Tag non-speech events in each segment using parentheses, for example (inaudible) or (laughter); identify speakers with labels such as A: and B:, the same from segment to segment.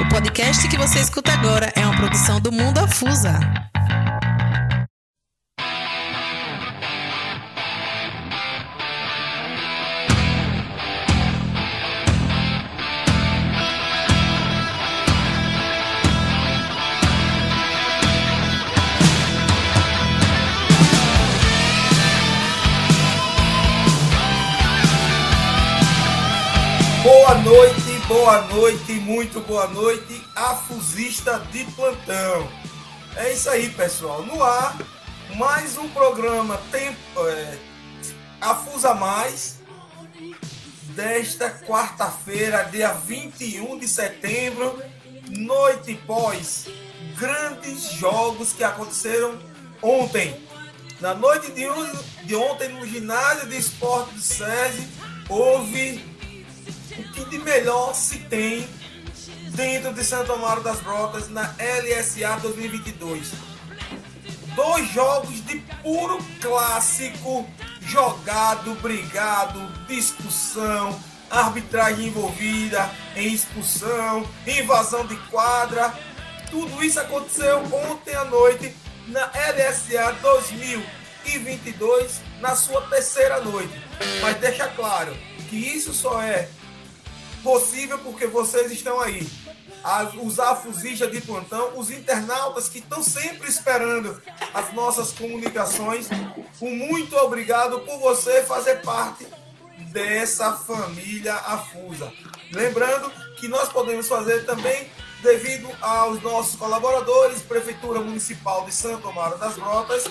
A: O podcast que você escuta agora é uma produção do Mundo Afusa.
B: Boa noite, boa noite, muito boa noite, afusista de plantão. É isso aí, pessoal. No ar, mais um programa Tempo é, Afusa Mais desta quarta-feira, dia 21 de setembro, noite pós grandes jogos que aconteceram ontem. Na noite de, de ontem, no ginásio de esporte do SESI, houve que de melhor se tem dentro de Santo Amaro das Brotas na LSA 2022. Dois jogos de puro clássico, jogado, brigado, discussão, arbitragem envolvida em expulsão, invasão de quadra. Tudo isso aconteceu ontem à noite na LSA 2022, na sua terceira noite. Mas deixa claro que isso só é possível porque vocês estão aí. As, os afusistas de plantão, os internautas que estão sempre esperando as nossas comunicações. Um muito obrigado por você fazer parte dessa família afusa. Lembrando que nós podemos fazer também devido aos nossos colaboradores, Prefeitura Municipal de Santo Amaro das Brotas,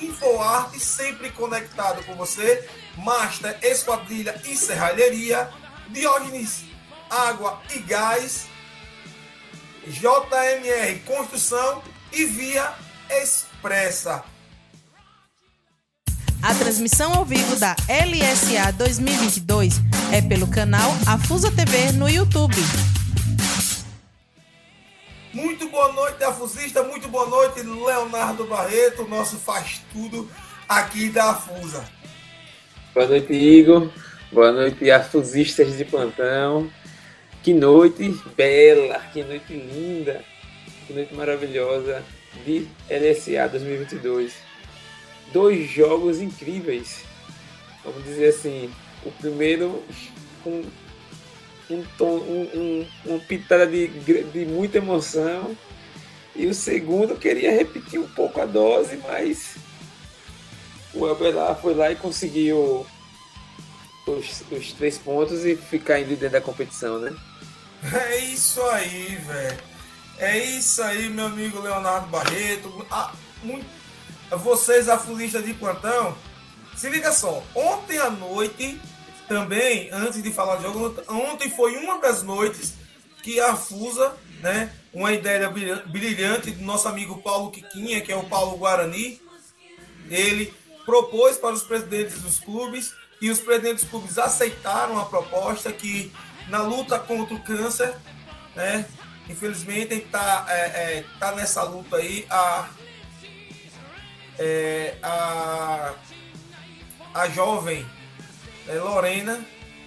B: InfoArte, sempre conectado com você, Master Esquadrilha e Serralheria, Diógenes Água e Gás, JMR Construção e Via Expressa.
A: A transmissão ao vivo da LSA 2022 é pelo canal Afusa TV no YouTube.
B: Muito boa noite, Afusista. Muito boa noite, Leonardo Barreto, nosso faz tudo aqui da Afusa.
C: Boa noite, Igor. Boa noite, afusistas de plantão. Que noite bela, que noite linda, que noite maravilhosa de LSA 2022. Dois jogos incríveis. Vamos dizer assim, o primeiro com um tom, um, um, uma pitada de, de muita emoção. E o segundo queria repetir um pouco a dose, mas o Elber lá foi lá e conseguiu os, os três pontos e ficar em líder da competição, né?
B: É isso aí, velho. É isso aí, meu amigo Leonardo Barreto. Ah, Vocês, afulistas de plantão, se liga só. Ontem à noite, também, antes de falar do jogo, ontem foi uma das noites que a Fusa, né, uma ideia brilha- brilhante do nosso amigo Paulo Quiquinha, que é o Paulo Guarani, ele propôs para os presidentes dos clubes e os presidentes dos clubes aceitaram a proposta que na luta contra o câncer, né? Infelizmente está é, é, tá nessa luta aí a, é, a, a jovem é, Lorena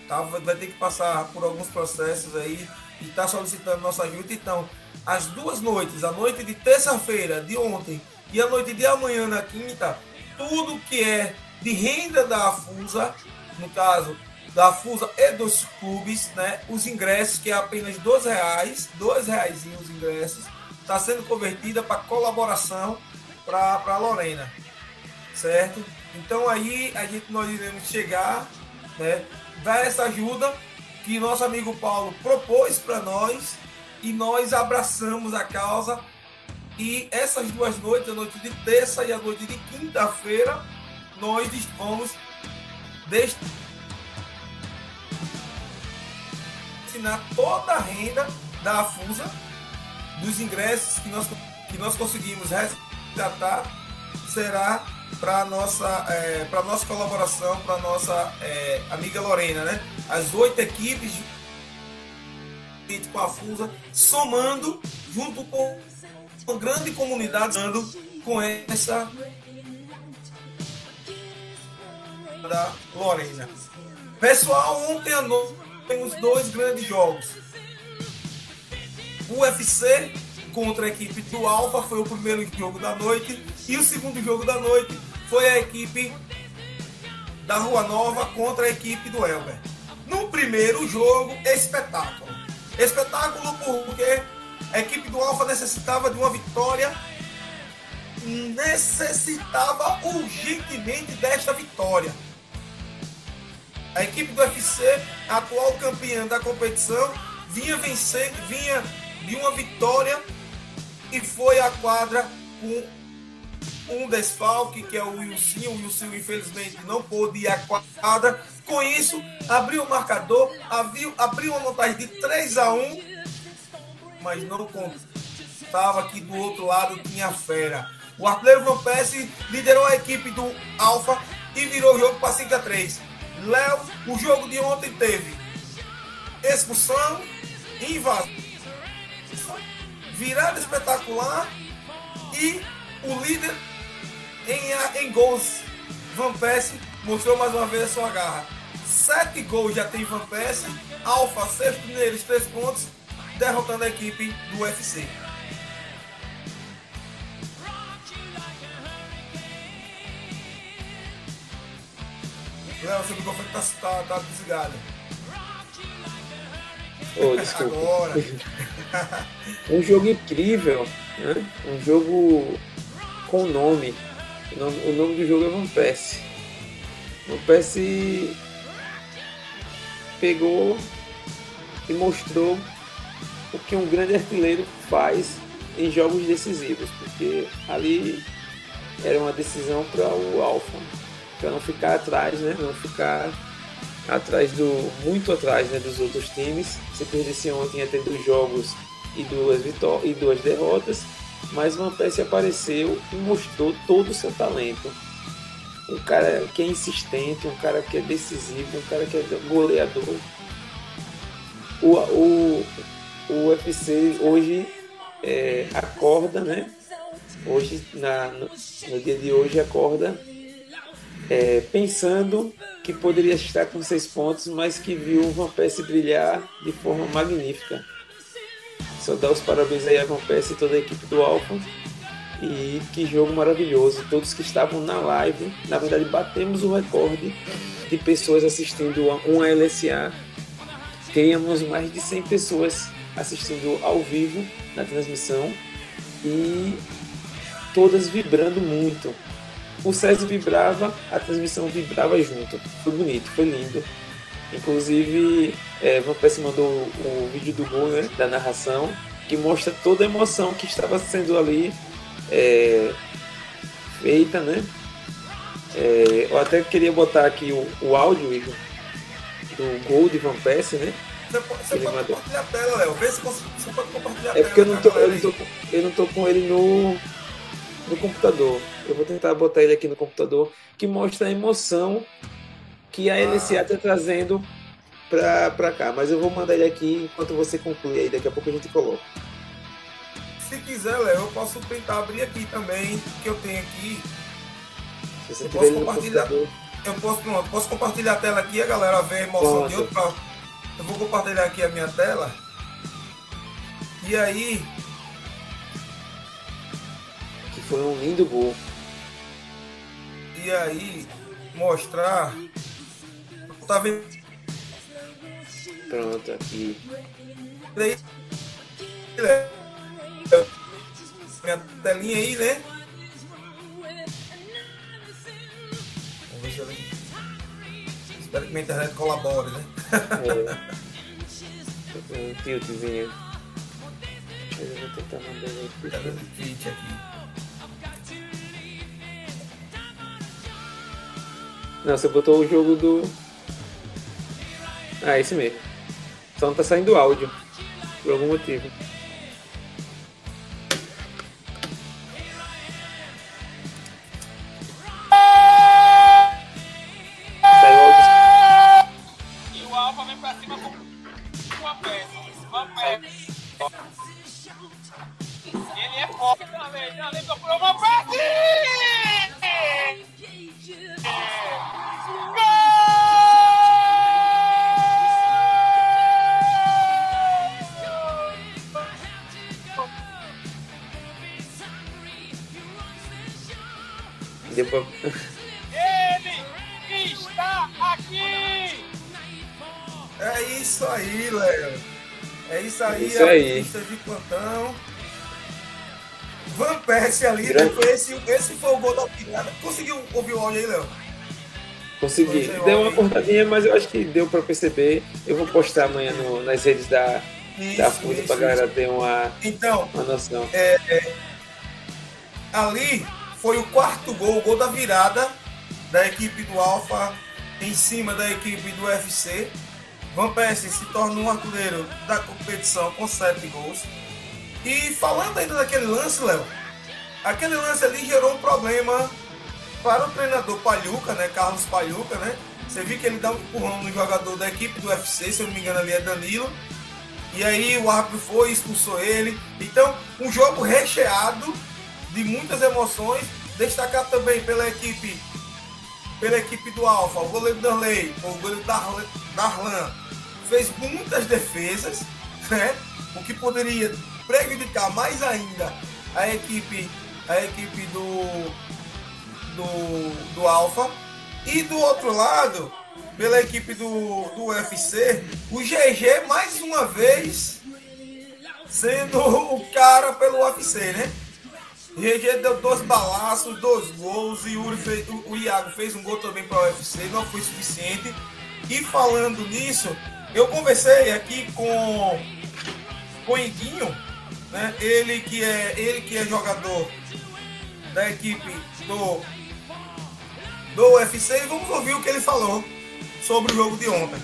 B: tá, vai ter que passar por alguns processos aí e está solicitando nossa ajuda. Então, as duas noites, a noite de terça-feira de ontem e a noite de amanhã na quinta, tudo que é de renda da Afusa, no caso da Afusa e dos clubes, né? Os ingressos, que é apenas dois reais, dois reais os ingressos, está sendo convertida para colaboração para a Lorena, certo? Então aí a gente nós iremos chegar, né? Dar essa ajuda que nosso amigo Paulo propôs para nós e nós abraçamos a causa e essas duas noites, a noite de terça e a noite de quinta-feira, nós vamos destinar toda a renda da Afusa, dos ingressos que nós, que nós conseguimos resgatar, será para nossa é, para nossa colaboração, para nossa é, amiga Lorena, né? As oito equipes com a Fusa, somando junto com uma grande comunidade com essa da Lorena. Pessoal, ontem à noite temos dois grandes jogos. O UFC contra a equipe do Alfa foi o primeiro jogo da noite. E o segundo jogo da noite foi a equipe da Rua Nova contra a equipe do Elber. No primeiro jogo, espetáculo. Espetáculo porque a equipe do Alfa necessitava de uma vitória, necessitava urgentemente desta vitória. A equipe do UFC, atual campeã da competição, vinha vencer, vinha de uma vitória e foi à quadra com um desfalque, que é o Wilson. O Wilson, infelizmente, não pôde ir à quadra. Com isso, abriu o marcador, abriu, abriu uma vantagem de 3 a 1 mas não contava que do outro lado tinha fera. O artilheiro Van Persie liderou a equipe do Alfa e virou o jogo para 5 a 3 Léo, o jogo de ontem teve expulsão, invasão, virada espetacular e o líder em, em gols, Van Persie, mostrou mais uma vez a sua garra. Sete gols já tem Van Persie, Alfa, sexto neles, três pontos, derrotando a equipe do UFC. Léo, seu microfone tá, tá, tá desligado.
C: Oh, desculpa. Agora. (laughs) um jogo incrível, né? Um jogo com nome. O nome do jogo é Van Persie. Van Persie pegou e mostrou o que um grande artilheiro faz em jogos decisivos, porque ali era uma decisão para o Alfa, para não ficar atrás, né? Não ficar atrás do muito atrás né, dos outros times. Se perdesse ontem ter dois jogos e duas vitórias e duas derrotas mas Van Persie apareceu e mostrou todo o seu talento. Um cara que é insistente, um cara que é decisivo, um cara que é goleador. O, o, o UFC hoje é, acorda, né? Hoje, na, no, no, dia de hoje, acorda é, pensando que poderia estar com seis pontos, mas que viu o Van Persie brilhar de forma magnífica só dar os parabéns aí a Van Persie e toda a equipe do Alfa. E que jogo maravilhoso. Todos que estavam na live, na verdade batemos o recorde de pessoas assistindo uma LSA. Tínhamos mais de 100 pessoas assistindo ao vivo na transmissão e todas vibrando muito. O César vibrava, a transmissão vibrava junto. Foi bonito, foi lindo. Inclusive, é, Van Persie mandou o, vídeo do gol, né, da narração, que mostra toda a emoção que estava sendo ali é, feita, né? É, eu até queria botar aqui o, o áudio do gol de Van Persie, né?
B: Você pode, você pode compartilhar a tela, Léo. Vê se você pode compartilhar a
C: é tela. É porque eu não, tô, eu, não tô, eu não tô com ele no, no computador. Eu vou tentar botar ele aqui no computador, que mostra a emoção que a LCA está trazendo para cá. Mas eu vou mandar ele aqui enquanto você conclui aí, daqui a pouco a gente coloca.
B: Se quiser, Léo, eu posso tentar abrir aqui também, que eu tenho aqui.
C: Se você eu posso compartilhar.
B: Eu posso, pronto, posso compartilhar a tela aqui, a galera vê a emoção Nossa. de outro. Eu vou compartilhar aqui a minha tela. E aí.
C: Que foi um lindo gol.
B: E aí, mostrar Tá vendo?
C: Pronto, aqui.
B: Minha telinha aí, né? Vamos ver se ela... Espero que minha internet colabore, né?
C: É. Um tiltzinho. Eu vou tentar mandar aqui.
B: Tá dando tilt aqui.
C: Não, você botou o jogo do ah, esse mesmo. Só não tá saindo áudio. Por algum motivo. É
B: isso aí, isso aí. a pista de plantão. Van Persie ali, né? esse, esse foi o gol da virada. Conseguiu ouvir o áudio aí, Léo?
C: Consegui. Deu uma cortadinha, mas eu acho que deu para perceber. Eu vou postar amanhã no, nas redes da, isso, da para a galera ter uma,
B: então,
C: uma noção.
B: É, é, ali foi o quarto gol, o gol da virada da equipe do Alfa em cima da equipe do UFC. Van Persie se torna um artilheiro da competição com sete gols. E falando ainda daquele lance, Léo, aquele lance ali gerou um problema para o treinador Palhuca, né? Carlos Palhuca, né? Você viu que ele dá um empurrão no jogador da equipe do UFC, se eu não me engano ali é Danilo. E aí o árbitro foi expulsou ele. Então, um jogo recheado de muitas emoções. Destacar também pela equipe pela equipe do Alfa, o goleiro Darley, o goleiro Darlan, fez muitas defesas, né? O que poderia prejudicar mais ainda a equipe, a equipe do, do, do Alfa. E do outro lado, pela equipe do, do UFC, o GG mais uma vez sendo o cara pelo UFC, né? GG deu dois balaços, dois gols e o Iago fez um gol também para o UFC, não foi suficiente. E falando nisso, eu conversei aqui com, com o Iguinho, né? Ele que é ele que é jogador da equipe do do UFC e vamos ouvir o que ele falou sobre o jogo de ontem.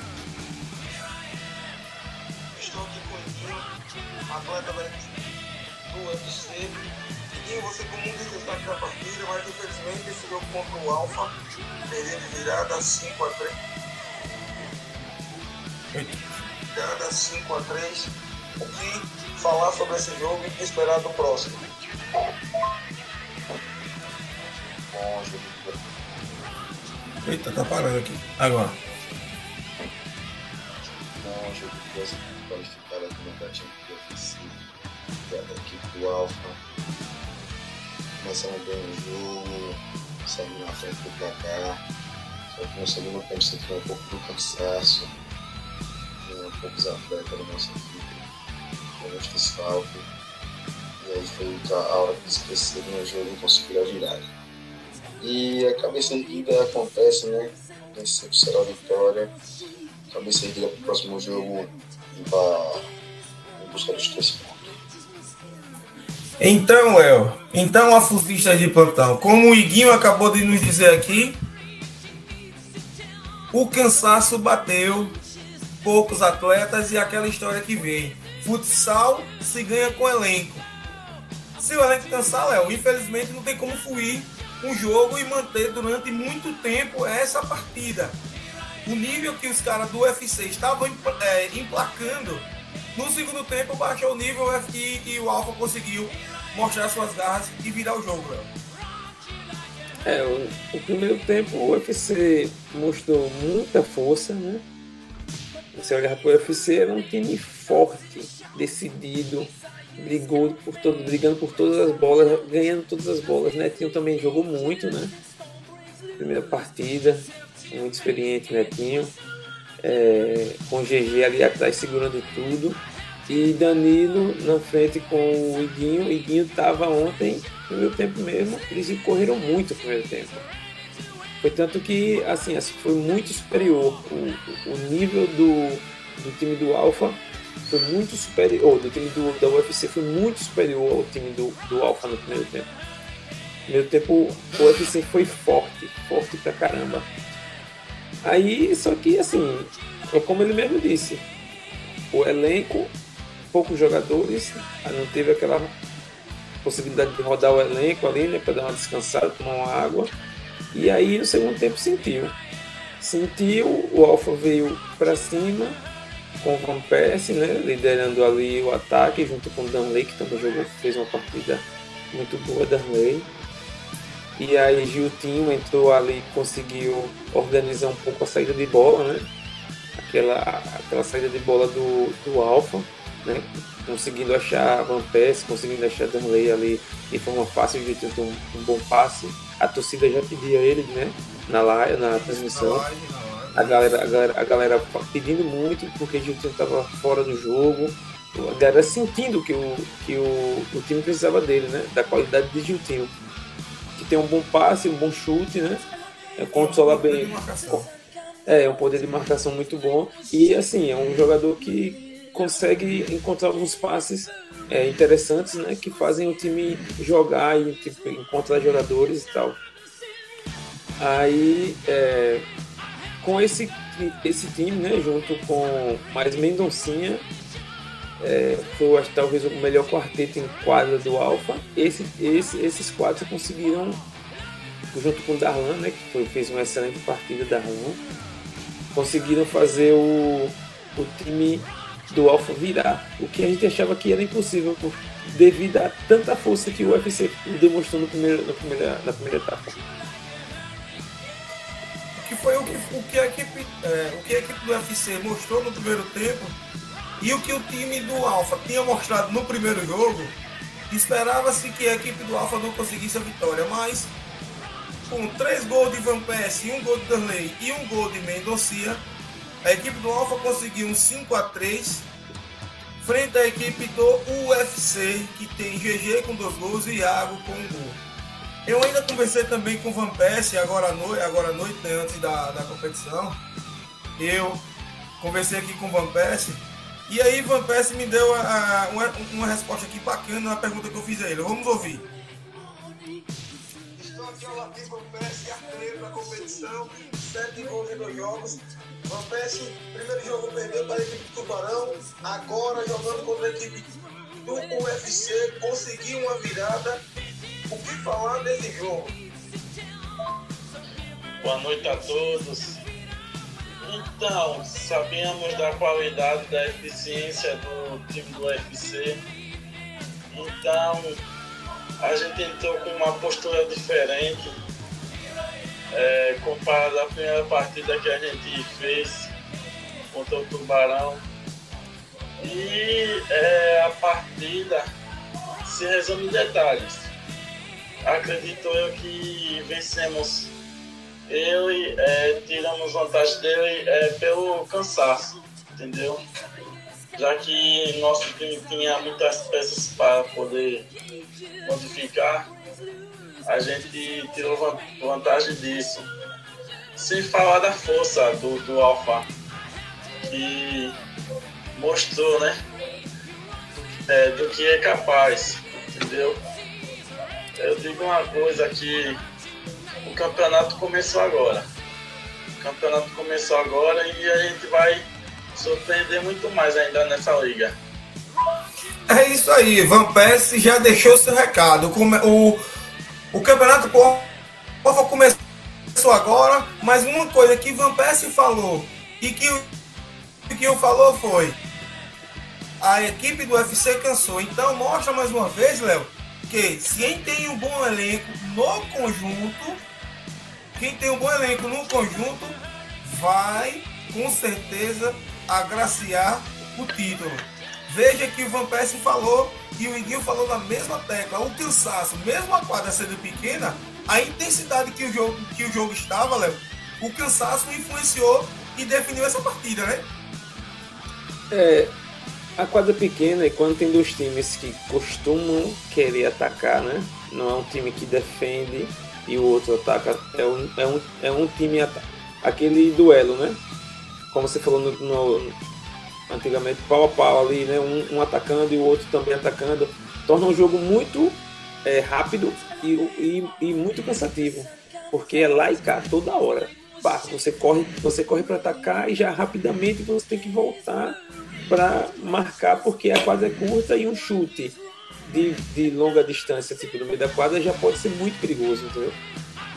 D: Estou aqui com o Iguinho, atleta do UFC. Iguinho, você com muito destaque da partida, mas infelizmente esse jogo contra o Alfa perdeu de virada 5 a 3. Virada 5 a 3. O que falar sobre esse jogo e esperar do próximo.
B: Eita, tá parando aqui. Agora.
D: Bom, jogo da equipe do Alfa. Começamos bem o jogo, saímos na frente do placar. Só que no segundo tempo sentiu um pouco do cansaço. Poucos atletas da nossa equipe alguns desfalques. E aí foi a hora que esqueceram o jogo e conseguiram a virada. E a cabeça erguida acontece, né? Nem sempre será a vitória. Cabeça erguida para o próximo jogo buscar os três pontos.
B: Então, Léo, então a fusista de plantão, como o Iguinho acabou de nos dizer aqui, o cansaço bateu, poucos atletas e aquela história que vem. Futsal se ganha com elenco. Se o elenco cansar, Léo, infelizmente não tem como fluir um jogo e manter durante muito tempo essa partida. O nível que os caras do UFC estavam é, emplacando, no segundo tempo baixou o nível e, e o Alfa conseguiu mostrar suas garras e virar o jogo, Léo.
C: É, o, o, primeiro tempo o UFC mostrou muita força, né? Você olhar para o UFC, era um time forte, decidido, brigou por todo, brigando por todas as bolas, ganhando todas as bolas. Netinho também jogou muito, né? Primeira partida, muito experiente Netinho. É, com GG ali atrás segurando tudo. E Danilo na frente com o Iguinho. O Iguinho estava ontem, no primeiro tempo mesmo, eles correram muito no primeiro tempo. Foi tanto que, assim, assim foi muito superior. O, o nível do, do time do Alpha foi muito superior, do time do, da UFC foi muito superior ao time do, do Alpha no primeiro tempo. No primeiro tempo, o UFC foi forte, forte pra caramba. Aí, só que, assim, é como ele mesmo disse, o elenco, poucos jogadores, não teve aquela possibilidade de rodar o elenco ali, né, para dar uma descansada, tomar uma água. E aí no segundo tempo sentiu. Sentiu, o Alfa veio para cima com o Van Persie, né, liderando ali o ataque junto com o Danley, que também jogou, fez uma partida muito boa, Danley. E aí Giltinho entrou ali conseguiu organizar um pouco a saída de bola, né? Aquela, aquela saída de bola do, do Alfa, né? Conseguindo achar Van Persie, conseguindo achar Danley ali de forma fácil, Giltinho tem um, um bom passe a torcida já pedia ele, né? Na live, na transmissão. A galera, a galera, a galera pedindo muito porque o Giltinho estava fora do jogo. A galera sentindo que o, que o, o time precisava dele, né? Da qualidade de Giltinho. Que tem um bom passe, um bom chute, né? É, controla bem. É, um poder de marcação muito bom. E assim, é um jogador que consegue encontrar alguns passes é, interessantes, né? Que fazem o time jogar e tipo, encontrar jogadores e tal. Aí é, com esse, esse time, né, junto com mais Mendoncinha, é, foi acho, talvez o melhor quarteto em quadra do Alfa. Esse, esse, esses quatro conseguiram, junto com o Darlan, né, que foi, fez uma excelente partida Darlan, conseguiram fazer o, o time do Alfa virar, o que a gente achava que era impossível por, devido a tanta força que o UFC demonstrou no primeiro, na, primeira, na primeira etapa
B: que foi o que, o que, a, equipe, é, o que a equipe do UFC mostrou no primeiro tempo e o que o time do Alfa tinha mostrado no primeiro jogo. Esperava-se que a equipe do Alfa não conseguisse a vitória, mas com três gols de Van Persie, um gol de Darley e um gol de Mendonça, a equipe do Alfa conseguiu um 5 a 3 frente à equipe do UFC, que tem GG com dois gols e Iago com um gol. Eu ainda conversei também com o Van Persie agora à noite, agora à noite né, antes da, da competição. Eu conversei aqui com o Van Persie. E aí Van Persie me deu a, a, uma, uma resposta aqui bacana na pergunta que eu fiz a ele. Vamos ouvir. Estou aqui ao lado de Van Persie, artilheiro da competição, sete gols em jogos. Persie, primeiro jogo perdeu para a equipe do Tubarão, agora jogando contra a equipe do UFC, conseguiu uma virada o que falar desse jogo?
E: Boa noite a todos. Então, sabíamos da qualidade, da eficiência do time do UFC. Então, a gente entrou com uma postura diferente é, comparado à primeira partida que a gente fez contra o Tubarão. E é, a partida se resume em detalhes acredito eu que vencemos ele, é, tiramos vantagem dele é, pelo cansaço, entendeu? Já que nosso time tinha muitas peças para poder modificar, a gente tirou vantagem disso. Sem falar da força do, do Alfa, que mostrou, né? É, do que é capaz, entendeu? Eu digo uma coisa que o campeonato começou agora. O campeonato começou agora e a gente vai surpreender muito mais ainda nessa liga.
B: É isso aí, Van Persie já deixou seu recado. O, o campeonato Porra começou agora, mas uma coisa que Van Persie falou e que o que eu falou foi a equipe do UFC cansou. Então mostra mais uma vez, Léo, se quem tem um bom elenco no conjunto, quem tem um bom elenco no conjunto, vai com certeza agraciar o título. Veja que o Van Persie falou e o Iguinho falou na mesma tecla. O cansaço, mesmo a quadra sendo pequena, a intensidade que o jogo, que o jogo estava, Léo, o cansaço influenciou e definiu essa partida, né?
C: É, a quadra pequena e quando tem dois times que costumam querer atacar, né? Não é um time que defende e o outro ataca. É um, é um, é um time aquele duelo, né? Como você falou no, no, antigamente, pau a pau ali, né? Um, um, atacando e o outro também atacando. Torna um jogo muito é, rápido e, e, e muito cansativo. Porque é lá e cá toda hora. Você corre, você corre para atacar e já rapidamente você tem que voltar para marcar, porque a quadra é curta e um chute de, de longa distância, tipo no meio da quadra, já pode ser muito perigoso, entendeu?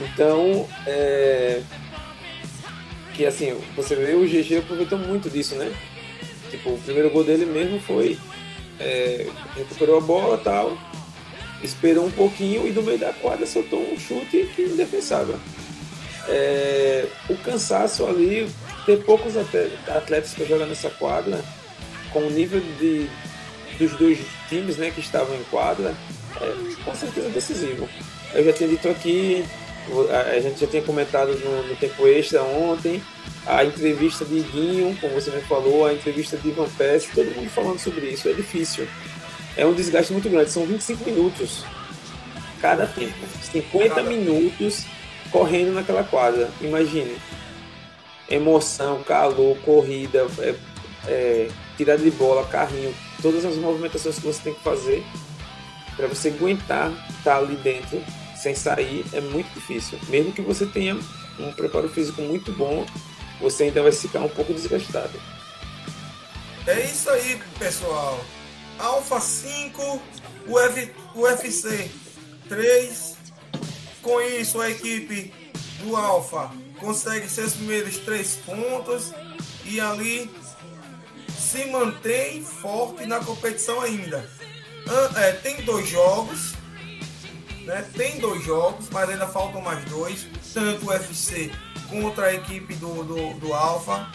C: Então, é, que assim, você vê o GG aproveitou muito disso, né? Tipo, o primeiro gol dele mesmo foi é, recuperou a bola tal, esperou um pouquinho e do meio da quadra soltou um chute que indefensável. É, o cansaço ali, ter poucos atletas para jogar nessa quadra, com o nível de, dos dois times né, que estavam em quadra, é com certeza decisivo. Eu já tinha dito aqui a gente já tinha comentado no, no tempo extra ontem, a entrevista de Guinho, como você me falou, a entrevista de Van Persie, todo mundo falando sobre isso. É difícil. É um desgaste muito grande. São 25 minutos cada tempo. 50 minutos correndo naquela quadra. Imagine. Emoção, calor, corrida, é, é, tirada de bola, carrinho, todas as movimentações que você tem que fazer para você aguentar estar ali dentro sem sair é muito difícil. Mesmo que você tenha um preparo físico muito bom, você ainda vai ficar um pouco desgastado.
B: É isso aí, pessoal. Alpha 5, Uf, UFC 3. Com isso, a equipe do Alpha consegue seus primeiros três pontos e ali se mantém forte na competição ainda. É, tem dois jogos, né? Tem dois jogos, mas ainda faltam mais dois, tanto o UFC contra a equipe do, do, do Alfa.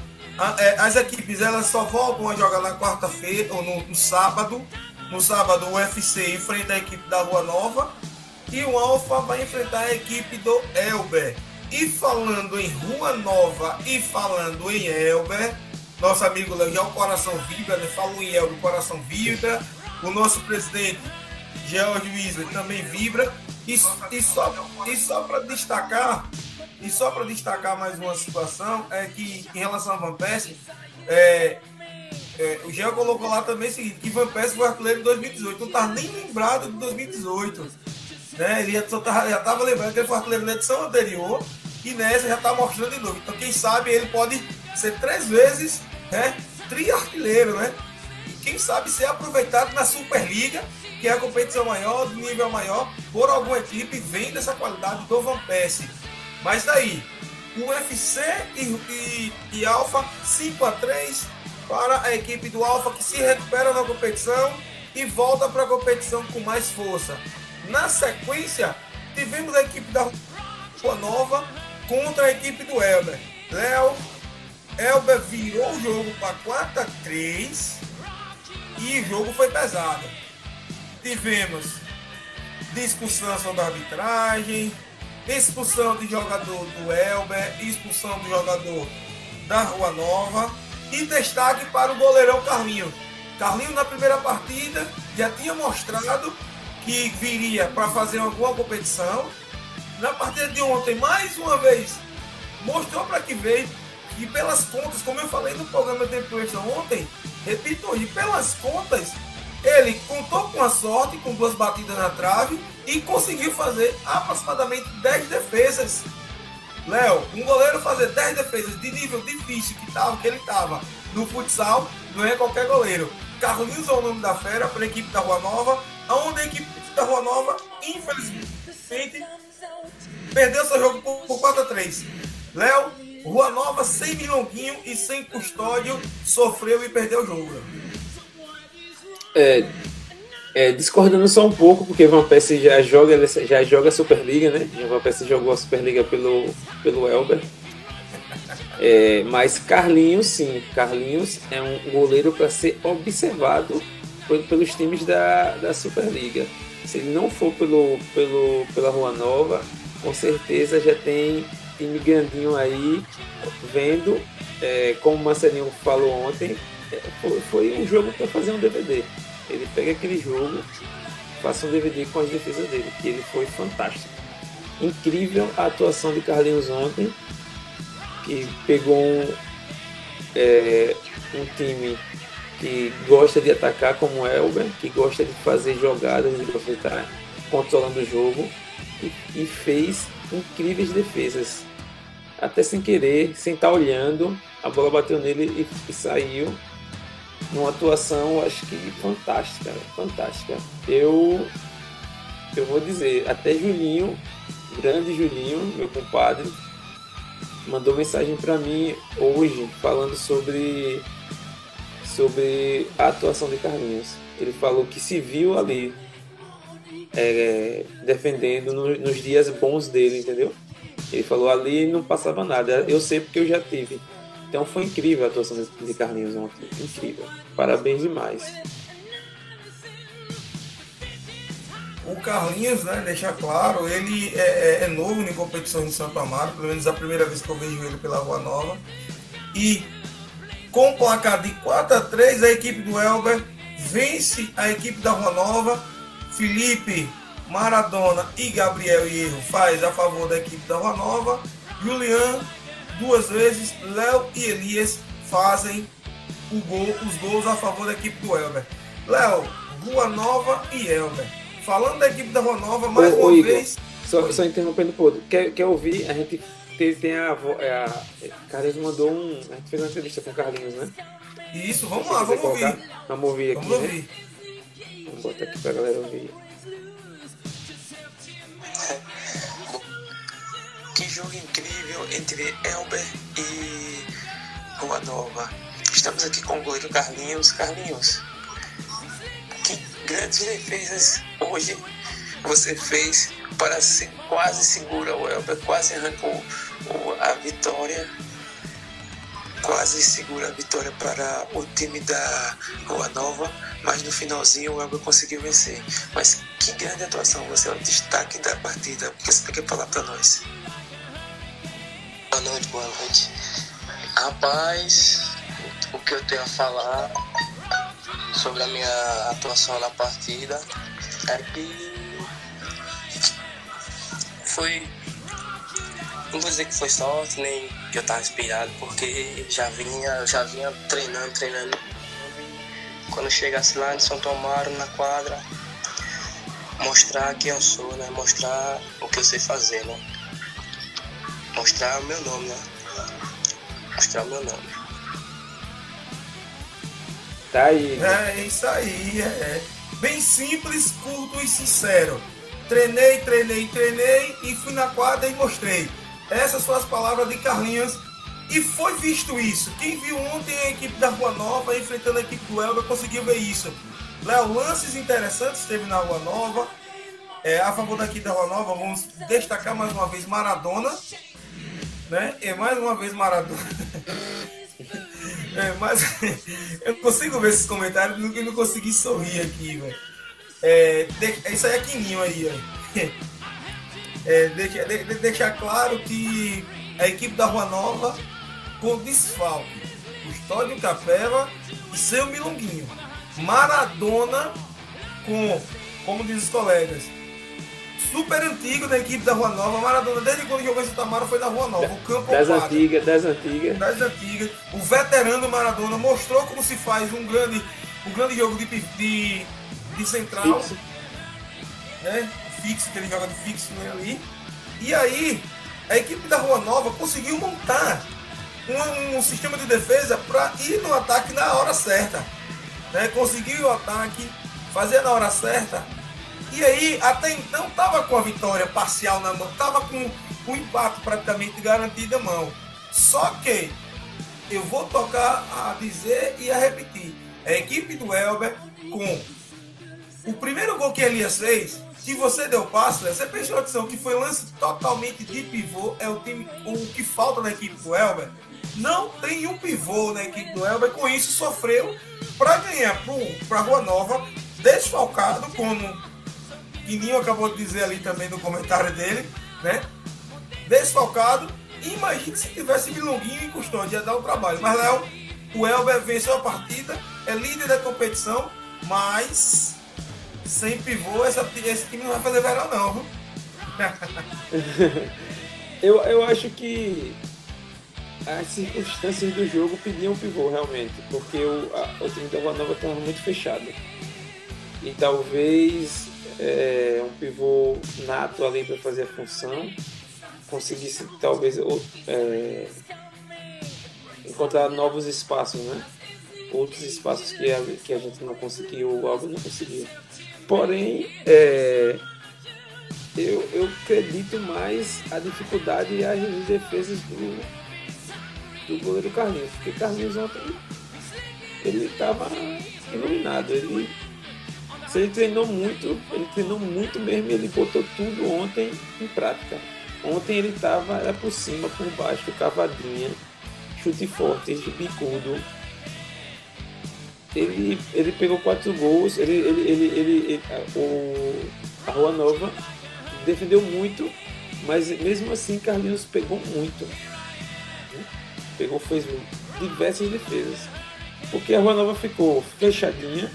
B: É, as equipes elas só voltam a jogar na quarta-feira ou no, no, sábado. No sábado o UFC enfrenta a equipe da Rua Nova e o Alfa vai enfrentar a equipe do Elber. E falando em Rua Nova e falando em Elber, nosso amigo Léo já o coração vibra, né? Falou em Elber, o coração vibra. O nosso presidente George Weasley também vibra. E, e só, e só para destacar, e só para destacar mais uma situação, é que em relação a Van Persie, é, é, o Geo colocou lá também o seguinte, que Van Persie foi artilheiro em 2018, não tá nem lembrado de 2018. Né? Ele já estava lembrando que ele foi artilheiro na edição anterior e nessa já está mostrando de novo. Então quem sabe ele pode ser três vezes né, tri-artilheiro, né? E quem sabe ser aproveitado na Superliga que é a competição maior, de nível maior, por alguma equipe, vem dessa qualidade do Van Persie. Mas daí, o UFC e, e, e Alfa 5 a 3 para a equipe do Alfa que se recupera na competição e volta para a competição com mais força. Na sequência, tivemos a equipe da Rua Nova contra a equipe do Elber. Léo, Elber virou o jogo para 4 a 3 e o jogo foi pesado tivemos discussão sobre a arbitragem, expulsão de jogador do Elber, expulsão do jogador da Rua Nova e destaque para o goleirão Carlinho. Carlinho na primeira partida já tinha mostrado que viria para fazer alguma competição. Na partida de ontem, mais uma vez, mostrou para que veio. E pelas contas, como eu falei no programa de Extra ontem, repito hoje, pelas contas, ele contou com a sorte, com duas batidas na trave e conseguiu fazer aproximadamente 10 defesas. Léo, um goleiro fazer 10 defesas de nível difícil que, tava, que ele estava no futsal, não é qualquer goleiro. Carlinhos é o nome da fera para a equipe da Rua Nova, onde a equipe da Rua Nova, infelizmente, perdeu seu jogo por, por 4 a 3. Léo, Rua Nova sem Milonguinho e sem custódio, sofreu e perdeu o jogo.
C: É, é, discordando só um pouco, porque Van Persie já joga, já joga Superliga, né? Van Persie jogou a Superliga pelo, pelo Elber. É, mas Carlinhos, sim, Carlinhos é um goleiro para ser observado pelos times da, da Superliga. Se ele não for pelo, pelo, pela Rua Nova, com certeza já tem time grandinho aí vendo, é, como o Marcelinho falou ontem, foi, foi um jogo para fazer um DVD. Ele pega aquele jogo, faça um DVD com as defesas dele, que ele foi fantástico. Incrível a atuação de Carlinhos ontem, que pegou um, é, um time que gosta de atacar como o Elber, que gosta de fazer jogadas, de aproveitar controlando o jogo e, e, fez incríveis defesas. Até sem querer, sem estar olhando, a bola bateu nele e, e saiu numa atuação, acho que fantástica, fantástica. Eu, eu vou dizer, até Julinho, grande Julinho, meu compadre, mandou mensagem para mim hoje falando sobre sobre a atuação de Carlinhos. Ele falou que se viu ali é, defendendo no, nos dias bons dele, entendeu? Ele falou ali não passava nada. Eu sei porque eu já tive. Então foi incrível a atuação de Carlinhos ontem. Incrível. Parabéns demais.
B: o Carlinhos, né, deixar claro, ele é, é, é novo em competição em Santo Amaro, pelo menos a primeira vez que eu vejo ele pela Rua Nova. E com placar de 4 a 3 a equipe do Elber vence a equipe da Rua Nova. Felipe, Maradona e Gabriel Hierro faz a favor da equipe da Rua Nova. Julian, duas vezes, Léo e Elias fazem gol, os gols a favor da equipe do Elber. Léo, Rua Nova e Elber. Falando da equipe da Rua Nova, mais ô, uma ô, vez.
C: só, só interrompendo um pouco. Quer, quer ouvir? A gente tem, tem a, a, a. Carlos mandou um. A gente fez uma entrevista com o Carlinhos, né?
B: Isso, vamos lá, vamos colocar, ouvir.
C: Vamos ouvir aqui. Vamos né? ouvir. Vamos botar aqui pra galera ouvir.
F: Que jogo incrível entre Elber e Rua Nova. Estamos aqui com o goleiro Carlinhos. Carlinhos, que grandes defesas hoje você fez para ser quase segura o Elber, quase arrancou a vitória quase segura a vitória para o time da Rua Nova, mas no finalzinho o Elber conseguiu vencer. Mas que grande atuação, você é o destaque da partida. O que você quer falar para nós?
G: Boa noite, boa noite. Rapaz, o que eu tenho a falar sobre a minha atuação na partida é que foi não vou dizer que foi sorte, nem que eu tava inspirado, porque já vinha, já vinha treinando, treinando. Quando chegasse lá em São Tomaro, na quadra, mostrar quem eu sou, né? Mostrar o que eu sei fazer, né? Mostrar o meu nome, né? Mostrar o meu nome.
C: Tá aí.
B: É isso aí, é. Bem simples, curto e sincero. Treinei, treinei, treinei e fui na quadra e mostrei. Essas são as palavras de Carlinhos. E foi visto isso. Quem viu ontem a equipe da Rua Nova enfrentando a equipe do Elba conseguiu ver isso. Léo, lances interessantes teve na Rua Nova. É, a favor daqui da Rua Nova, vamos destacar mais uma vez Maradona. Né? E mais uma vez Maradona. é, mas (laughs) eu não consigo ver esses comentários eu não consegui sorrir aqui, velho. É, isso aí é Quininho aí, velho (laughs) é, deixa, de, deixar claro que a equipe da Rua Nova, com desfalque, Custódio Capela e seu Milonguinho. Maradona com, como diz os colegas, super antigo da equipe da Rua Nova. Maradona, desde quando jogou em Santa Mara, foi na Rua Nova. O campo
C: das antigas, das antigas.
B: Das antigas. O veterano Maradona mostrou como se faz um grande, um grande jogo de, de, de central. Fixo. Né? fixo, que ele joga de fixo né, ali. E aí, a equipe da Rua Nova conseguiu montar um, um sistema de defesa para ir no ataque na hora certa. Né? Conseguiu o ataque, fazer na hora certa. E aí, até então, estava com a vitória parcial na mão, estava com o empate praticamente garantido na mão. Só que eu vou tocar a dizer e a repetir. A equipe do Elber, com o primeiro gol que Elias fez, que você deu passo, você prestou atenção que foi lance totalmente de pivô, é o time o que falta na equipe do Elber. Não tem um pivô na equipe do Elber, com isso sofreu para ganhar para Rua Nova, desfalcado, como Guininho acabou de dizer ali também no comentário dele, né? Desfalcado. Imagine se tivesse Milonguinho e Custódio, ia dar o um trabalho. Mas Léo, o Elber venceu a partida, é líder da competição, mas sem pivô, essa, esse time não vai fazer verão, não. (laughs)
C: eu, eu acho que as circunstâncias do jogo pediam pivô, realmente, porque o, a, o time da Rua Nova estava muito fechado. E talvez é, um pivô nato ali para fazer a função conseguisse, talvez, é, encontrar novos espaços, né? Outros espaços que a, que a gente não conseguiu, o Alves não conseguiu. Porém, é, eu, eu acredito mais a dificuldade e as defesas do, do goleiro Carlinhos. Porque Carlinhos ontem ele estava iluminado. Ele, ele treinou muito, ele treinou muito mesmo ele botou tudo ontem em prática. Ontem ele estava era por cima, por baixo, cavadinha, chute forte, bicudo ele, ele pegou quatro gols, ele, ele, ele, ele, ele o, a Rua Nova defendeu muito, mas mesmo assim Carlinhos pegou muito. Pegou, fez diversas defesas. Porque a Rua Nova ficou fechadinha,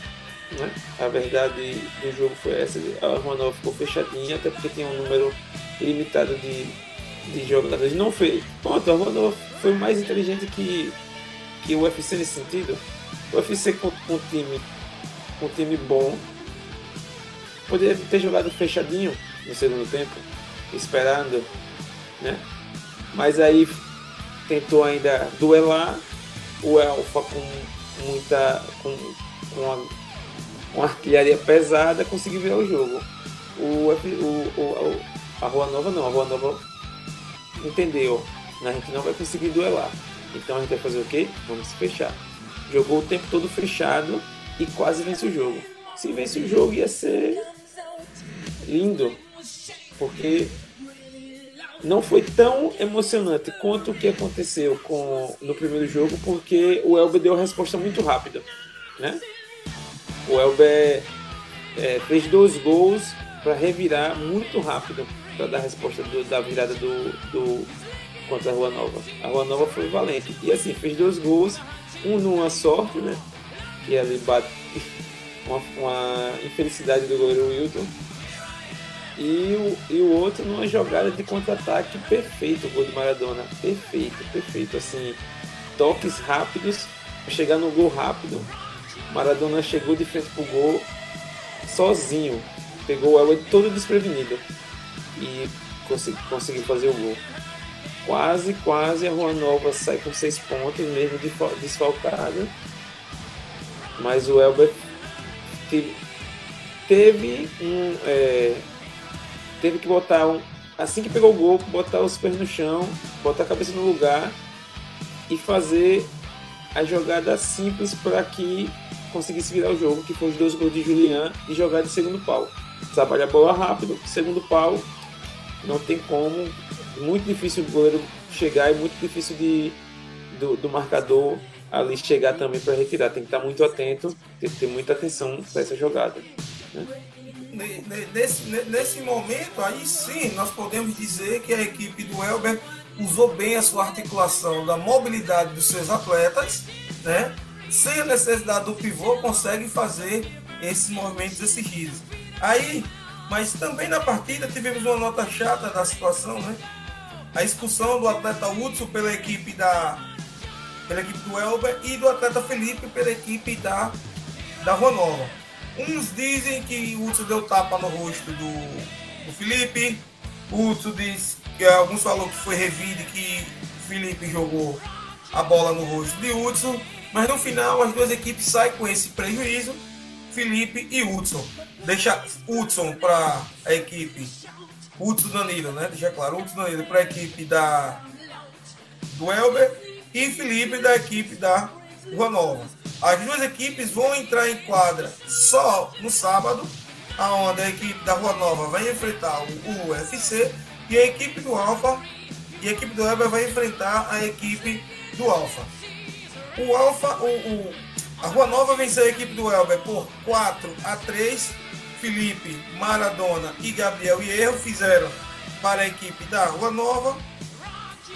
C: né? A verdade do jogo foi essa, a Rua Nova ficou fechadinha, até porque tinha um número ilimitado de, de jogadores. Não foi. Pronto, a Rua Nova foi mais inteligente que, que o UFC nesse sentido. O UFC com, com um time com um time bom poderia ter jogado fechadinho no segundo tempo, esperando, né? Mas aí tentou ainda duelar o Alfa com muita com, com uma, uma artilharia pesada conseguiu virar o jogo. O, o, o, a Rua Nova não, a Rua Nova entendeu, né? a gente não vai conseguir duelar. Então a gente vai fazer o quê? Vamos se fechar. Jogou o tempo todo fechado e quase vence o jogo. Se vence o jogo ia ser lindo, porque não foi tão emocionante quanto o que aconteceu com, no primeiro jogo, porque o Elber deu a resposta muito rápida. Né? O Elber é, fez dois gols para revirar muito rápido para dar a resposta do, da virada do, do contra a Rua Nova. A Rua Nova foi valente. E assim, fez dois gols, um numa sorte, né? Que ali bate (laughs) uma, uma infelicidade do goleiro Wilton e o, e o outro numa jogada de contra-ataque perfeito, o gol de Maradona. Perfeito, perfeito. Assim, toques rápidos, chegar no gol rápido. Maradona chegou de frente pro gol sozinho. Pegou o Elway todo desprevenido. E consegui, conseguiu fazer o gol. Quase, quase a Rua Nova sai com seis pontos, mesmo desfalcada. Mas o Elber teve, teve um. É, teve que botar um, assim que pegou o gol, botar os pés no chão, botar a cabeça no lugar e fazer a jogada simples para que conseguisse virar o jogo, que foi os dois gols de Julian e jogar de segundo pau. Trabalha a bola rápido, segundo pau, não tem como, muito difícil o goleiro chegar e muito difícil de, do, do marcador ali chegar também para retirar. Tem que estar muito atento, tem que ter muita atenção para essa jogada. Né?
B: nesse, nesse momento, aí sim, nós podemos dizer que a equipe do Elber usou bem a sua articulação da mobilidade dos seus atletas, né? Sem a necessidade do pivô, consegue fazer esses movimentos, esses giros. Aí, mas também na partida tivemos uma nota chata da situação, né? A expulsão do atleta Hudson pela equipe da pela equipe do Elber e do atleta Felipe pela equipe da da Rua Nova. Uns dizem que o Hudson deu tapa no rosto do, do Felipe. O Hudson diz que alguns falaram que foi revide que Felipe jogou a bola no rosto de Hudson. Mas no final as duas equipes saem com esse prejuízo. Felipe e Hudson. Deixa Hudson para a equipe. Hudson Danilo, né? Deixa claro, Hudson Danilo para a equipe da do Elber e Felipe da equipe da Rua Nova. As duas equipes vão entrar em quadra só no sábado, aonde a equipe da Rua Nova vai enfrentar o UFC e a equipe do Alfa e a equipe do Elber vai enfrentar a equipe do Alfa. O Alfa, o, o, a Rua Nova venceu a equipe do Elber por 4 a 3. Felipe, Maradona e Gabriel Hierro fizeram para a equipe da Rua Nova.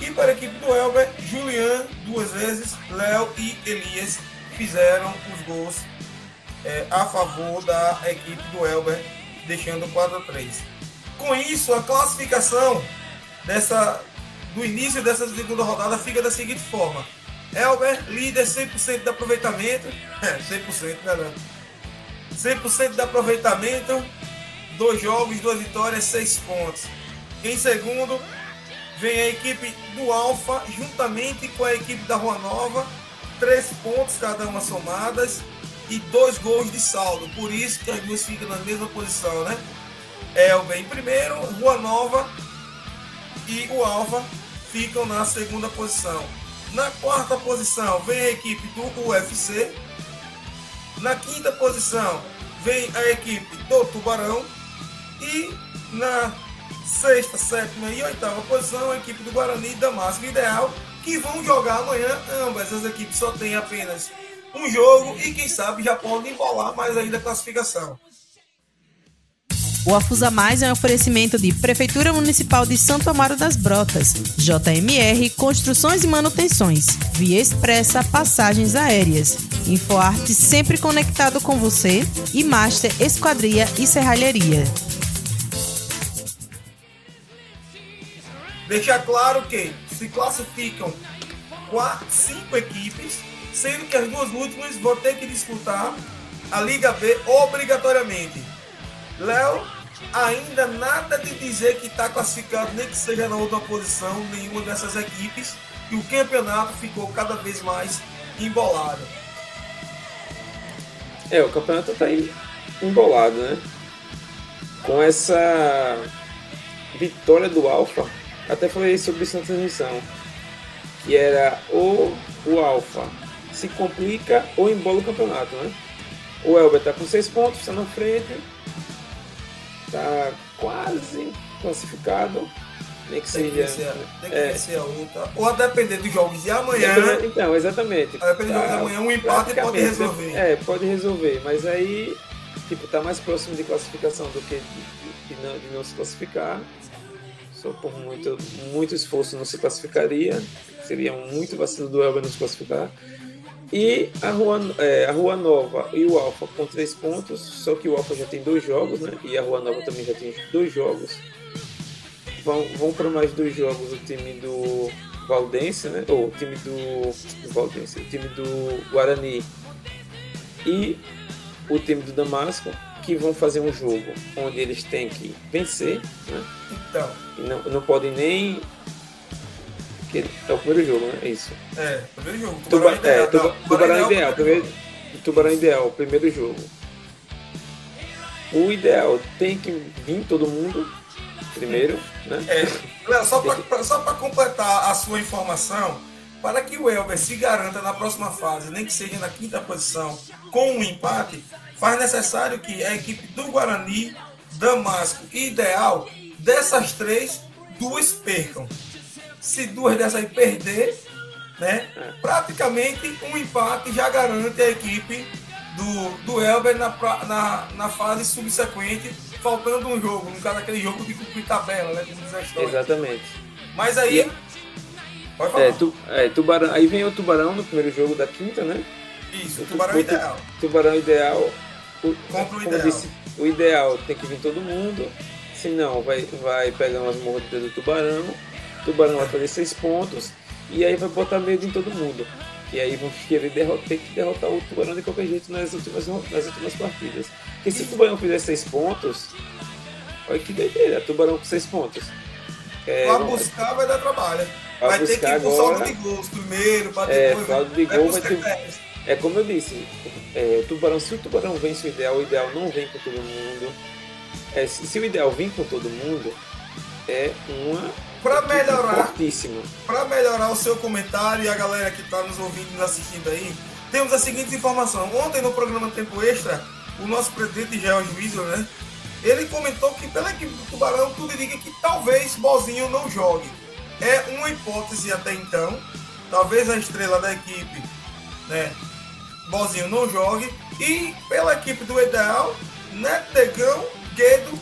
B: E para a equipe do Elber, Julian duas vezes, Léo e Elias fizeram os gols é, a favor da equipe do Elber, deixando 4 a 3. Com isso, a classificação dessa, do início dessa segunda rodada fica da seguinte forma: Elber, líder 100% de aproveitamento, (laughs) é, 100%, né? 100% de aproveitamento, dois jogos, duas vitórias, seis pontos. Em segundo, vem a equipe do Alfa, juntamente com a equipe da Rua Nova, três pontos cada uma somadas e dois gols de saldo. Por isso que as duas ficam na mesma posição, né? Elber em primeiro, Rua Nova e o Alfa ficam na segunda posição. Na quarta posição vem a equipe do UFC. Na quinta posição vem a equipe do Tubarão. E na sexta, sétima e oitava posição a equipe do Guarani e Damasco. Ideal que vão jogar amanhã. Ambas as equipes só têm apenas um jogo e quem sabe já podem embolar mais ainda a classificação.
A: O Afusa Mais é um oferecimento de Prefeitura Municipal de Santo Amaro das Brotas, JMR Construções e Manutenções, Via Expressa Passagens Aéreas, InfoArte sempre conectado com você e Master Esquadria e Serralheria.
B: Deixar claro que se classificam quatro, cinco equipes, sendo que as duas últimas vão ter que disputar a Liga B obrigatoriamente. Léo, ainda nada de dizer que está classificado, nem que seja na outra posição, nenhuma dessas equipes, e o campeonato ficou cada vez mais embolado.
C: É, o campeonato tá embolado, né? Com essa vitória do Alfa, até falei sobre isso na transmissão, que era ou o Alfa se complica ou embola o campeonato, né? O Elber tá com 6 pontos, está na frente, tá quase classificado. Nem que
B: Tem
C: seja.
B: a- tem que
C: é,
B: vencer a outra. Ou a depender dos jogos de amanhã,
C: Então, Então, exatamente.
B: a depender dos jogos de amanhã, um empate pode resolver.
C: É, pode resolver, mas aí, tipo, tá mais próximo de classificação do que de, de- não, de não se classificar. Só por muito, muito esforço não se classificaria. Seria muito vacilo do Elber não se classificar. E a Rua, é, a Rua Nova e o Alfa com três pontos, só que o Alfa já tem dois jogos, né? E a Rua Nova também já tem dois jogos. Vão, vão para mais dois jogos o time do Valdense, né? Ou o time do, do Valdense, o time do Guarani e o time do Damasco, que vão fazer um jogo onde eles têm que vencer, né?
B: Então,
C: E não, não podem nem. Que É o primeiro jogo, né? É isso.
B: é, primeiro jogo.
C: Tuba,
B: Tubarão
C: é,
B: ideal.
C: tuba,
B: Não,
C: tubarão ideal,
B: primeiro
C: tubarão ideal, primeiro jogo. O ideal tem que vir todo mundo primeiro, né?
B: É, Léo, só para completar a sua informação, para que o Elber se garanta na próxima fase, nem que seja na quinta posição, com um empate, faz necessário que a equipe do Guarani, Damasco e Ideal, dessas três, duas percam. Se duas dessas aí perder, né, praticamente um empate já garante a equipe do, do Elber na, na, na fase subsequente, faltando um jogo, no caso aquele jogo de cumprir tabela, né.
C: Exatamente.
B: Mas aí. Pode falar.
C: É, tu, é, tubarão, aí vem o Tubarão no primeiro jogo da quinta, né?
B: Isso, o tubarão é ideal.
C: Tubarão ideal. O,
B: Contra o ideal.
C: disse, o ideal tem que vir todo mundo. Senão vai, vai pegar umas mordidas do tubarão. Tubarão vai fazer seis pontos. E aí vai botar medo em todo mundo. E aí vão querer derrotar, ter que derrotar o tubarão de qualquer jeito nas últimas, nas últimas partidas. Porque se o tubarão fizer seis pontos, olha que doideira, tubarão com seis pontos. É, não-
B: buscar vai dar trabalho.
C: Pra
B: vai ter que
C: buscar
B: ir saldo
C: agora-
B: de gols primeiro, pra
C: É,
B: depois.
C: saldo de gol vai
B: buscar
C: ter-. É como eu disse, é, tubarão, se o tubarão vence o ideal, o ideal não vem com todo mundo. É, se, se o ideal vem com todo mundo, é uma
B: Pra melhorar, pra melhorar o seu comentário e a galera que tá nos ouvindo e nos assistindo aí, temos a seguinte informação. Ontem no programa Tempo Extra, o nosso presidente George Wiesel, né? Ele comentou que pela equipe do Tubarão tudo indica que talvez Bozinho não jogue. É uma hipótese até então. Talvez a estrela da equipe, né? Bozinho não jogue. E pela equipe do Ideal, Neto Negão, Guedo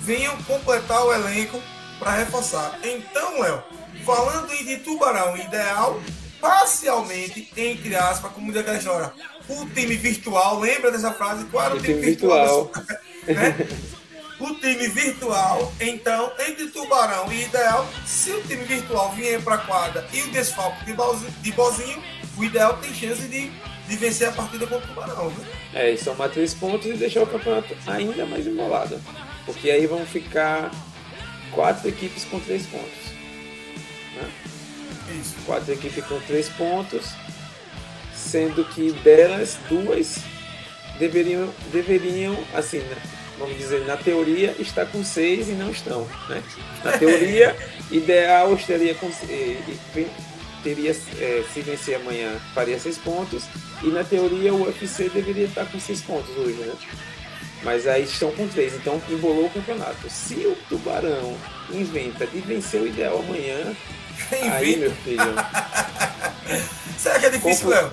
B: venham completar o elenco para reforçar. Então, Léo, falando em de Tubarão Ideal, parcialmente, entre aspas, como diz aquela história, o time virtual, lembra dessa frase? Qual era o,
C: O
B: time,
C: time
B: virtual? (laughs) né? o time virtual, então, entre Tubarão e Ideal, se o time virtual vier para a quadra e o desfalque de Bozinho, de Bozinho, o Ideal tem chance de, de vencer a partida contra o Tubarão.
C: É, e somar três pontos e deixar o campeonato ainda mais embolado. Porque aí vão ficar quatro equipes com três pontos. Né?
B: Isso.
C: Quatro equipes com três pontos, sendo que delas duas deveriam, deveriam assim, né? vamos dizer, na teoria está com seis e não estão. Né? Na teoria, (laughs) ideal estaria com eh, eh, teria eh, se vencer amanhã faria seis pontos e na teoria o UFC deveria estar com seis pontos hoje, né? Mas aí estão com três, então embolou o campeonato. Se o Tubarão inventa de vencer o ideal amanhã, aí meu filho, (laughs)
B: Será que é difícil,
C: Como-
B: Léo?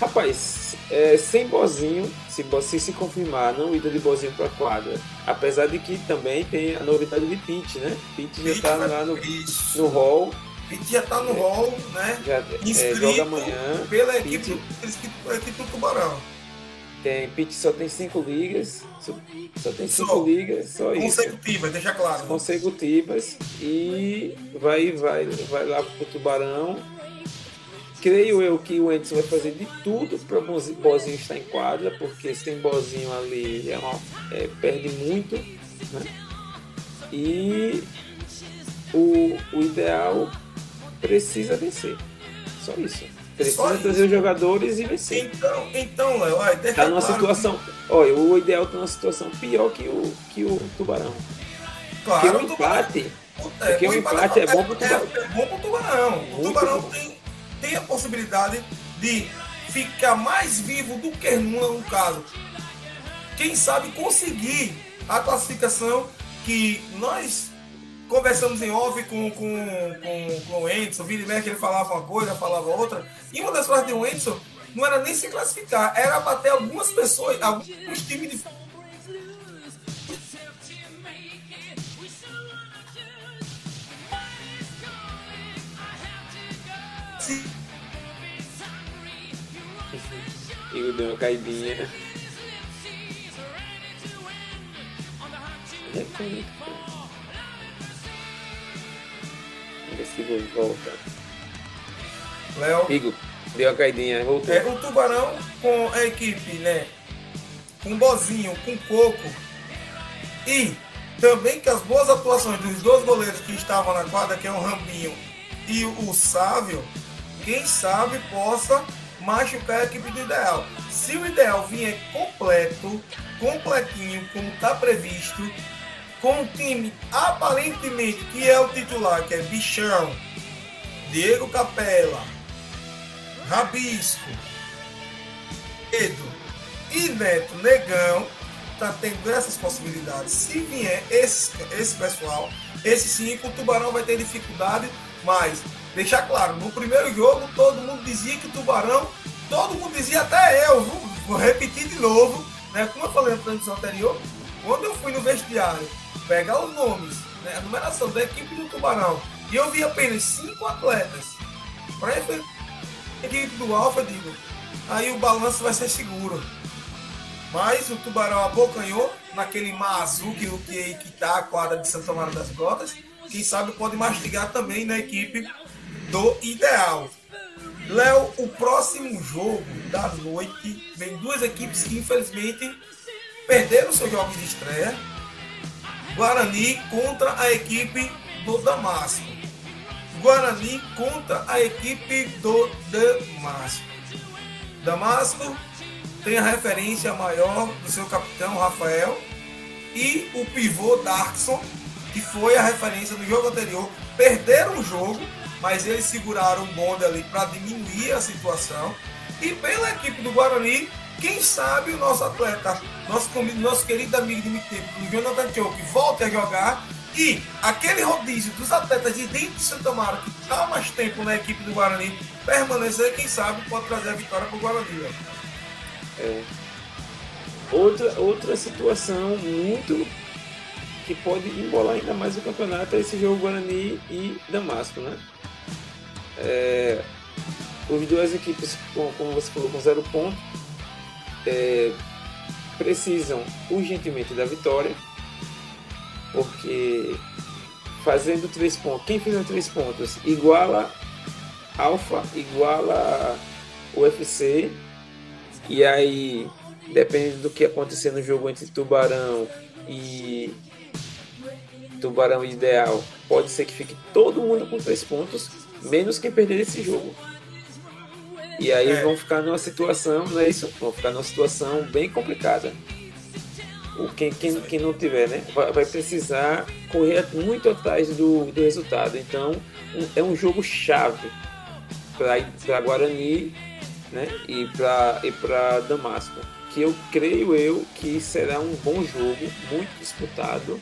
C: rapaz, é, sem bozinho, se, se se confirmar não ida de Bozinho para quadra, apesar de que também tem a novidade de Pete, né? Pete já está lá no, no hall.
B: Pete já está no hall, né?
C: Já, é, joga amanhã.
B: Pela equipe, pela equipe do Tubarão.
C: Tem, Pete só tem cinco ligas. Só, só tem cinco só, ligas, só
B: consecutivas, isso. Consecutivas, deixa claro.
C: Consecutivas. E vai, vai, vai lá pro Tubarão Creio eu que o Anderson vai fazer de tudo para o Bozinho estar em quadra, porque sem Bozinho ali é uma, é, perde muito. Né? E o, o ideal precisa vencer. Só isso. Precisa trazer os jogadores e vencer.
B: Então, então Léo,
C: tá numa claro situação. Que... Olha, o ideal tá numa situação pior que o, que o Tubarão. Claro, porque o empate. É, porque o empate é, é bom pro Tubarão.
B: É, é bom pro Tubarão. O Tubarão tem tem a possibilidade de ficar mais vivo do que nunca no caso. Quem sabe conseguir a classificação que nós conversamos em off com, com, com, com o Edson, o Vini que ele falava uma coisa, falava outra, e uma das coisas de um Edson não era nem se classificar, era bater algumas pessoas, alguns times de
C: Igor deu uma caidinha. Vamos ver se Igor volta.
B: Léo.
C: Igor, deu uma caidinha, voltou.
B: É, o Tubarão com a equipe, né? Com Bozinho, com Coco. E também que as boas atuações dos dois goleiros que estavam na quadra, que é o Rambinho e o Sávio, quem sabe possa machucar a equipe do ideal. Se o ideal vier completo, completinho, como está previsto, com o time aparentemente que é o titular, que é Bichão, Diego Capela, Rabisco, Pedro e Neto Negão, tá tendo essas possibilidades. Se vier esse, esse pessoal, esse sim, o Tubarão vai ter dificuldade, mas deixar claro, no primeiro jogo todo mundo dizia que o Tubarão, todo mundo dizia, até eu, vou repetir de novo, né? Como eu falei na transmissão anterior, quando eu fui no vestiário pegar os nomes, né, a numeração da equipe do Tubarão, e eu vi apenas cinco atletas para a equipe do Alfa, digo, aí o balanço vai ser seguro. Mas o Tubarão abocanhou naquele mar azul que, que, que tá a quadra de Santa Maria das Grotas. Quem sabe pode mastigar também na equipe do Ideal. Léo, o próximo jogo da noite vem duas equipes que infelizmente perderam seus jogos de estreia. Guarani contra a equipe do Damasco. Guarani contra a equipe do Damasco. Damasco tem a referência maior do seu capitão Rafael e o pivô Darkson, que foi a referência do jogo anterior, perderam o jogo mas eles seguraram o bonde ali para diminuir a situação. E pela equipe do Guarani, quem sabe o nosso atleta, nosso, nosso querido amigo de muito tempo, o Jonathan Choke, volte a jogar. E aquele rodízio dos atletas de dentro de Santa Mara, que está mais tempo na equipe do Guarani, permanecer, quem sabe pode trazer a vitória para o Guarani.
C: É. Outra, outra situação muito que pode embolar ainda mais o campeonato é esse jogo Guarani e Damasco, né? É, as duas equipes, como você falou, com zero ponto, é, precisam urgentemente da vitória, porque fazendo três pontos, quem fizer três pontos iguala Alfa, iguala UFC, e aí, dependendo do que acontecer no jogo entre Tubarão e Tubarão Ideal, pode ser que fique todo mundo com três pontos menos quem perder esse jogo. E aí é. vão ficar numa situação, não é isso? Vão ficar numa situação bem complicada. O, quem, quem, quem não tiver, né? Vai, vai precisar correr muito atrás do, do resultado. Então, um, é um jogo chave para Guarani né? e para e Damasco. Que eu creio eu que será um bom jogo, muito disputado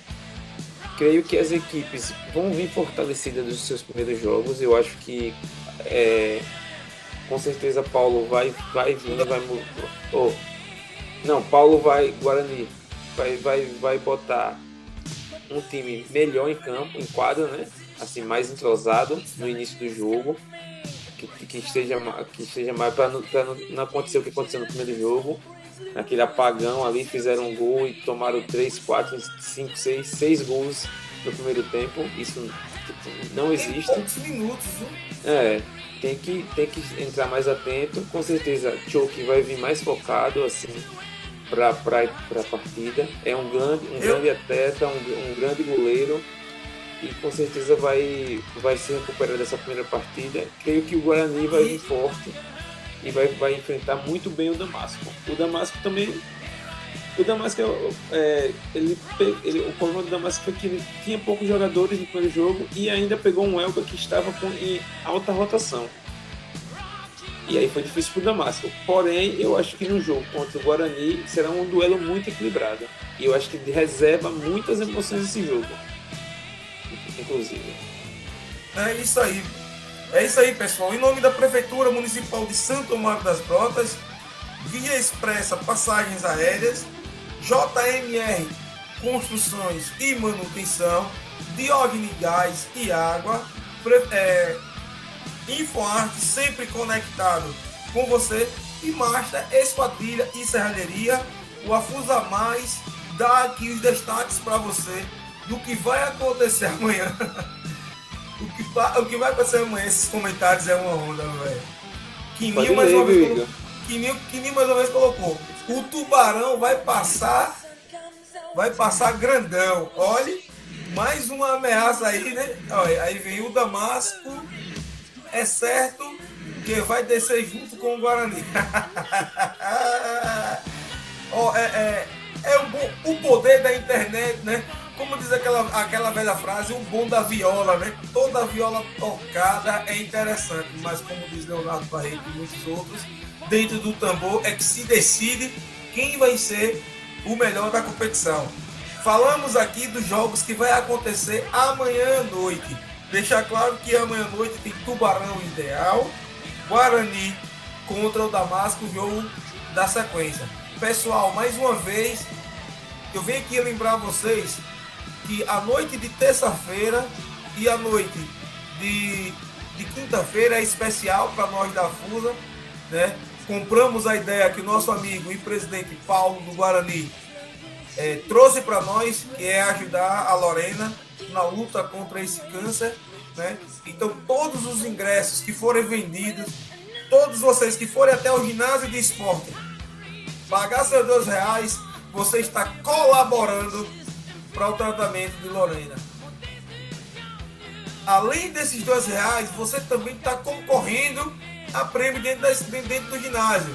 C: creio que as equipes vão vir fortalecidas dos seus primeiros jogos. Eu acho que é, com certeza Paulo vai, vai vir, vai oh, Não, Paulo vai, Guarani, vai, vai, vai botar um time melhor em campo, em quadra, né? Assim, mais entrosado no início do jogo. Que, que esteja, que esteja mais para não, não, não acontecer o que aconteceu no primeiro jogo. Naquele apagão ali, fizeram um gol e tomaram 3, 4, 5, 6, 6 gols no primeiro tempo. Isso tipo, não existe.
B: poucos minutos?
C: É, tem que, tem que entrar mais atento. Com certeza, Choke vai vir mais focado assim para a partida. É um grande, um grande atleta, um, um grande goleiro e com certeza vai, vai se recuperar dessa primeira partida. Creio que o Guarani vai vir forte e vai, vai enfrentar muito bem o Damasco. O Damasco também. O Damasco, é, ele, ele, o problema do Damasco foi que ele tinha poucos jogadores no primeiro jogo e ainda pegou um Elba que estava com, em alta rotação. E aí foi difícil para o Damasco. Porém, eu acho que no jogo contra o Guarani será um duelo muito equilibrado. E eu acho que reserva muitas emoções esse jogo. Inclusive.
B: É isso aí. É isso aí, pessoal. Em nome da Prefeitura Municipal de Santo Amaro das Brotas, Via Expressa Passagens Aéreas, JMR Construções e Manutenção, Diogni Gás e Água, é, InfoArte sempre conectado com você e Master Esquadrilha e Serralheria. O Afusa Mais dá aqui os destaques para você do que vai acontecer (laughs) amanhã. o, que, o que vai acontecer amanhã, esses comentários é uma onda, velho. Quininho mais, uma vez colocou, Quininho, Quininho mais uma vez colocou. O tubarão vai passar. Vai passar grandão. Olha, mais uma ameaça aí, né? Olha, aí vem o Damasco é certo que vai descer junto com o Guarani. (laughs) oh, é, é, é o, bom, o poder da internet, né? Como diz aquela, aquela velha frase, o bom da viola, né? Toda viola tocada é interessante, mas como diz Leonardo Barreto e muitos outros, dentro do tambor é que se decide quem vai ser o melhor da competição. Falamos aqui dos jogos que vai acontecer amanhã à noite. Deixar claro que amanhã à noite tem Tubarão Ideal, Guarani contra o Damasco, jogo da sequência. Pessoal, mais uma vez, eu venho aqui lembrar vocês que a noite de terça-feira e a noite de, de quinta-feira é especial para nós da FUSA. Né? Compramos a ideia que nosso amigo e presidente Paulo do Guarani é, trouxe para nós, que é ajudar a Lorena na luta contra esse câncer. Né? Então, todos os ingressos que forem vendidos, todos vocês que forem até o ginásio de esporte, pagar seus dois reais, você está colaborando para o tratamento de Lorena. Além desses dois reais, você também está concorrendo a prêmio dentro, desse, dentro do ginásio.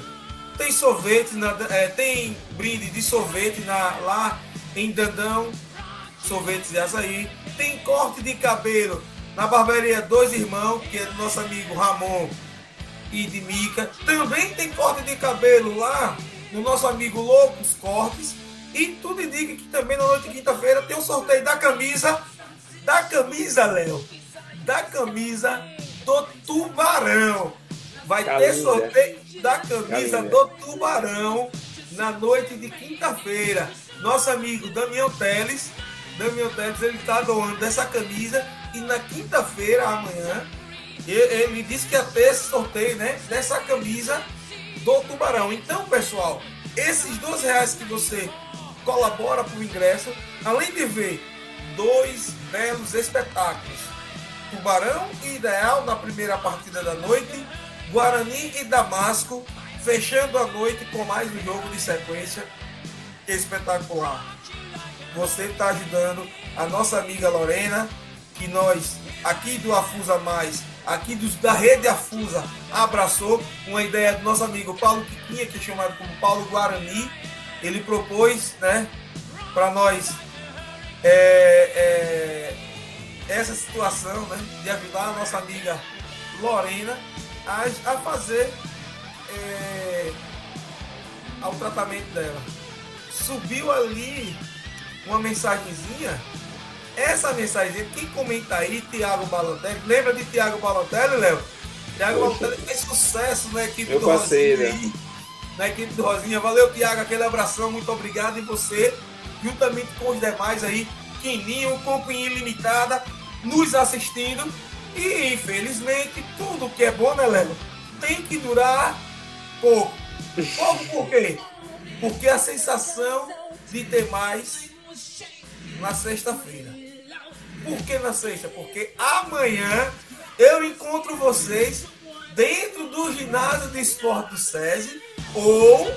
B: Tem sorvete, na, é, tem brinde de sorvete na, lá em Dandão, sorvetes de açaí. Tem corte de cabelo na barbearia Dois Irmãos, que é do nosso amigo Ramon e de Mica. Também tem corte de cabelo lá no nosso amigo Loucos Cortes. E tudo indica que também na noite de quinta-feira tem um sorteio da camisa. Da camisa, Léo. Da camisa do Tubarão. Vai ter sorteio da camisa do Tubarão na noite de quinta-feira. Nosso amigo Damião Teles Damian Teles ele está doando dessa camisa e na quinta-feira, amanhã, ele disse que ia ter esse sorteio né, dessa camisa do Tubarão. Então, pessoal, esses dois reais que você colabora para o ingresso, além de ver dois belos espetáculos, Tubarão e Ideal na primeira partida da noite, Guarani e Damasco fechando a noite com mais um jogo de sequência espetacular você está ajudando a nossa amiga Lorena, que nós aqui do Afusa Mais, aqui dos, da rede Afusa, abraçou uma ideia do nosso amigo Paulo Quiquinha, que é chamado como Paulo Guarani. Ele propôs, né, para nós é, é, essa situação, né, de ajudar a nossa amiga Lorena a, a fazer é, ao tratamento dela. Subiu ali uma mensagenzinha. Essa mensagem, quem comenta aí, Tiago Balotelli, lembra de Tiago Balotelli, Léo? Tiago Balotelli fez sucesso na equipe
C: Meu
B: do
C: parceiro.
B: na equipe do Rosinha. Valeu, Tiago, aquele abração, muito obrigado. E você, juntamente com os demais aí, Quininho, Companhia Limitada, nos assistindo. E infelizmente, tudo que é bom, né, Léo? Tem que durar pouco. Pouco por quê? Porque a sensação de ter mais na sexta-feira. Por que na sexta? Porque amanhã eu encontro vocês dentro do ginásio de esporte do SESI ou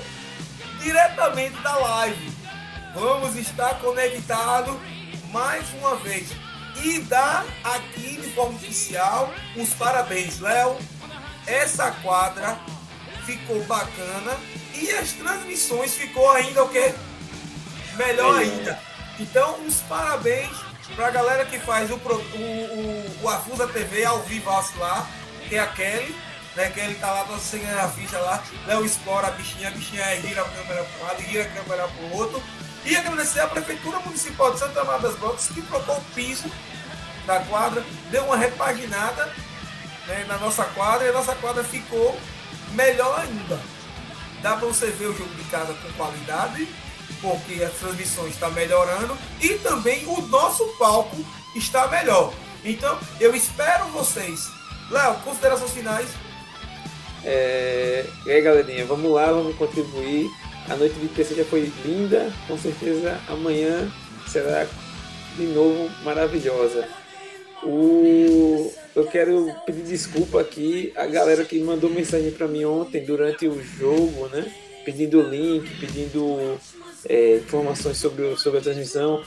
B: diretamente da live. Vamos estar conectados mais uma vez. E dar aqui de forma oficial os parabéns, Léo. Essa quadra ficou bacana e as transmissões ficou ainda o quê? Melhor ainda. Então, os parabéns para a galera que faz o, o, o, Afusa TV ao vivo lá, que é a Kelly, né? Que ele tá lá você ganhar a ficha lá. Léo explora a bichinha, a bichinha gira a câmera para um lado, gira a câmera para o outro. E agradecer à Prefeitura Municipal de Santa Maria das Brotas que trocou o piso da quadra, deu uma repaginada né, na nossa quadra e a nossa quadra ficou melhor ainda. Dá para você ver o jogo de casa com qualidade, porque as transmissões estão melhorando e também o nosso palco está melhor. Então eu espero vocês. Léo, considerações finais.
C: É... E aí galerinha, vamos lá, vamos contribuir. A noite de terça já foi linda, com certeza amanhã será de novo maravilhosa. O... Eu quero pedir desculpa aqui a galera que mandou mensagem para mim ontem durante o jogo, né? Pedindo link, pedindo é, informações sobre, sobre a transmissão.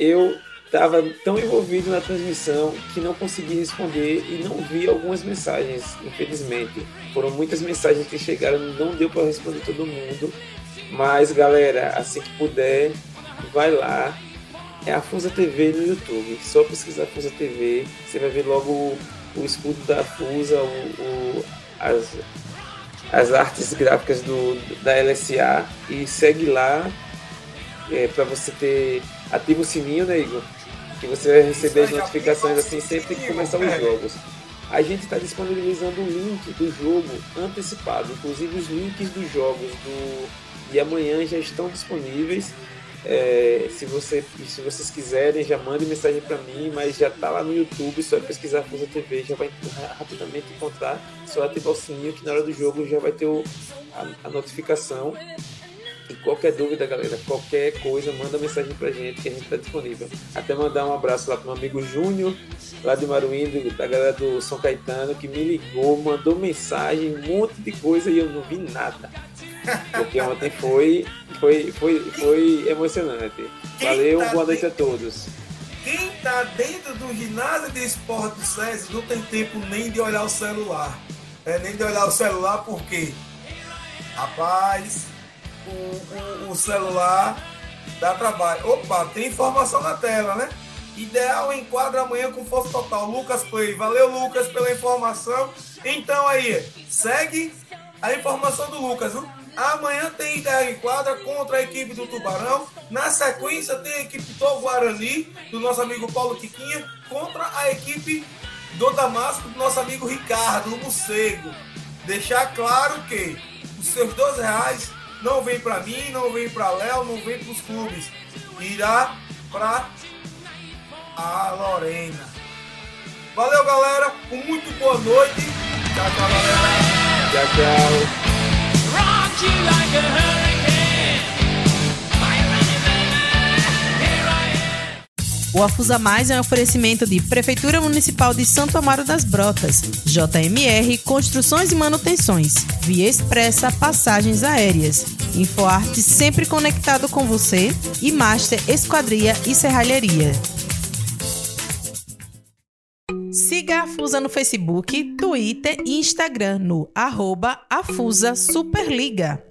C: Eu estava tão envolvido na transmissão que não consegui responder e não vi algumas mensagens, infelizmente. Foram muitas mensagens que chegaram, não deu para responder todo mundo. Mas galera, assim que puder, vai lá, é a Fusa TV no YouTube. Só pesquisar Fusa TV, você vai ver logo o, o escudo da Fusa, o, o, as, as artes gráficas do, da LSA e segue lá é, para você ter. Ativa o sininho, né, Igor? Que você vai receber as notificações assim sempre que começar os jogos. A gente está disponibilizando o link do jogo antecipado, inclusive os links dos jogos do, de amanhã já estão disponíveis. É, se, você, se vocês quiserem, já mandem mensagem para mim, mas já tá lá no YouTube, só pesquisar Fusa TV, já vai rapidamente encontrar, só ativar o sininho que na hora do jogo já vai ter o, a, a notificação. E qualquer dúvida, galera, qualquer coisa, manda mensagem pra gente que a gente tá disponível. Até mandar um abraço lá pro meu amigo Júnior, lá de Maruíndo, da galera do São Caetano, que me ligou, mandou mensagem, um monte de coisa e eu não vi nada. Porque ontem foi, foi, foi, foi emocionante. Valeu, tá boa noite a todos.
B: Quem tá dentro do ginásio de esporte do SESI não tem tempo nem de olhar o celular. É, nem de olhar o celular, porque, rapaz, o, celular dá trabalho. Opa, tem informação na tela, né? Ideal enquadra amanhã com força total. Lucas Play. Valeu, Lucas, pela informação. Então aí, segue a informação do Lucas. Viu? Amanhã tem ideia em quadra contra a equipe do Tubarão. Na sequência tem a equipe do Guarani, do nosso amigo Paulo Tiquinha, contra a equipe do Damasco, do nosso amigo Ricardo, o. Deixar claro que os seus 12 reais não vem para mim, não vem para Léo, não vem para os clubes. Irá para a Lorena. Valeu, galera. Um muito boa noite. Tchau, tchau, galera.
C: Tchau, tchau.
A: O Afusa Mais é um oferecimento de Prefeitura Municipal de Santo Amaro das Brotas, JMR Construções e Manutenções, Via Expressa Passagens Aéreas, InfoArte sempre conectado com você e Master Esquadria e Serralheria. Siga a Afusa no Facebook, Twitter e Instagram no arroba Afusa Superliga.